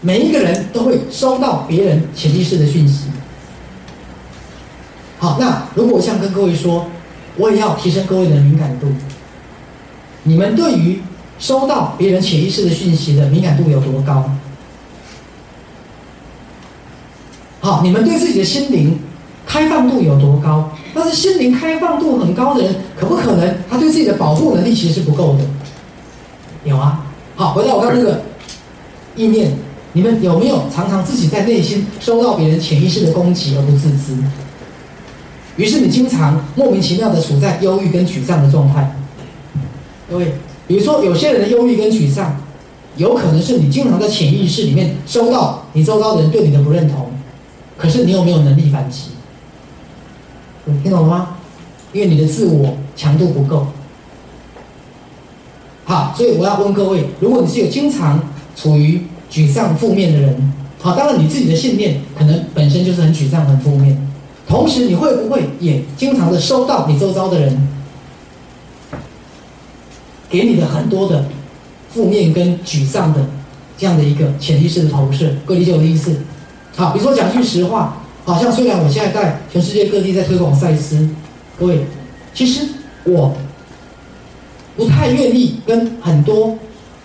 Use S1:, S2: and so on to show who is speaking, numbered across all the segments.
S1: 每一个人都会收到别人潜意识的讯息。好，那如果我想跟各位说，我也要提升各位的敏感度。你们对于收到别人潜意识的讯息的敏感度有多高？好，你们对自己的心灵开放度有多高？但是心灵开放度很高的人，可不可能他对自己的保护能力其实是不够的？有啊。好，回到我刚那个意念，你们有没有常常自己在内心收到别人潜意识的攻击而不自知？于是你经常莫名其妙的处在忧郁跟沮丧的状态。各位，比如说有些人的忧郁跟沮丧，有可能是你经常在潜意识里面收到你周遭的人对你的不认同，可是你有没有能力反击？听懂了吗？因为你的自我强度不够。好，所以我要问各位：如果你是有经常处于沮丧、负面的人，好，当然你自己的信念可能本身就是很沮丧、很负面，同时你会不会也经常的收到你周遭的人？给你的很多的负面跟沮丧的这样的一个潜意识的投射，各位理解我的意思？好，比如说讲句实话，好像虽然我现在在全世界各地在推广赛斯，各位，其实我不太愿意跟很多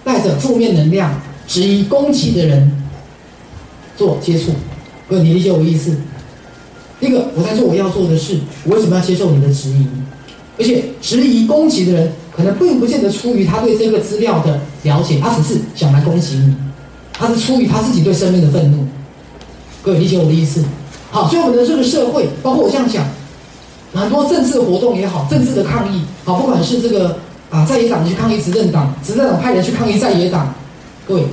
S1: 带着负面能量、质疑攻击的人做接触。各位，你理解我的意思？第一个，我在做我要做的事，我为什么要接受你的质疑？而且质疑攻击的人。可能并不见得出于他对这个资料的了解，他只是想来攻击你，他是出于他自己对生命的愤怒。各位理解我的意思？好，所以我们的这个社会，包括我这样讲，很多政治活动也好，政治的抗议，好，不管是这个啊在野党去抗议执政党，执政党派人去抗议在野党，各位，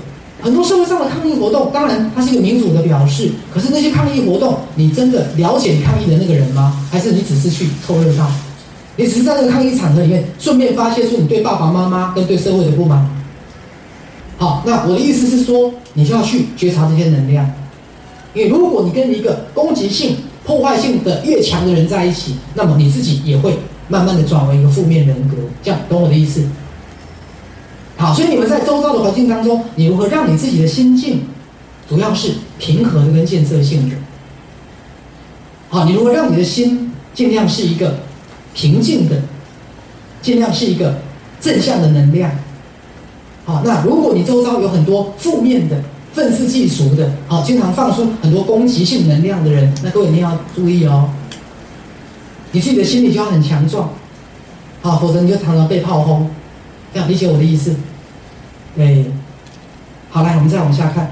S1: 很多社会上的抗议活动，当然它是一个民主的表示，可是那些抗议活动，你真的了解你抗议的那个人吗？还是你只是去凑热闹？你只是在这个抗议场合里面，顺便发泄出你对爸爸妈妈跟对社会的不满。好，那我的意思是说，你就要去觉察这些能量，因为如果你跟一个攻击性、破坏性的越强的人在一起，那么你自己也会慢慢的转为一个负面人格。这样懂我的意思？好，所以你们在周遭的环境当中，你如何让你自己的心境，主要是平和跟建设性的。好，你如何让你的心尽量是一个。平静的，尽量是一个正向的能量。好，那如果你周遭有很多负面的、愤世嫉俗的，好，经常放出很多攻击性能量的人，那各位一定要注意哦。你自己的心理就要很强壮，好，否则你就常常被炮轰。这样理解我的意思？对。好，来，我们再往下看。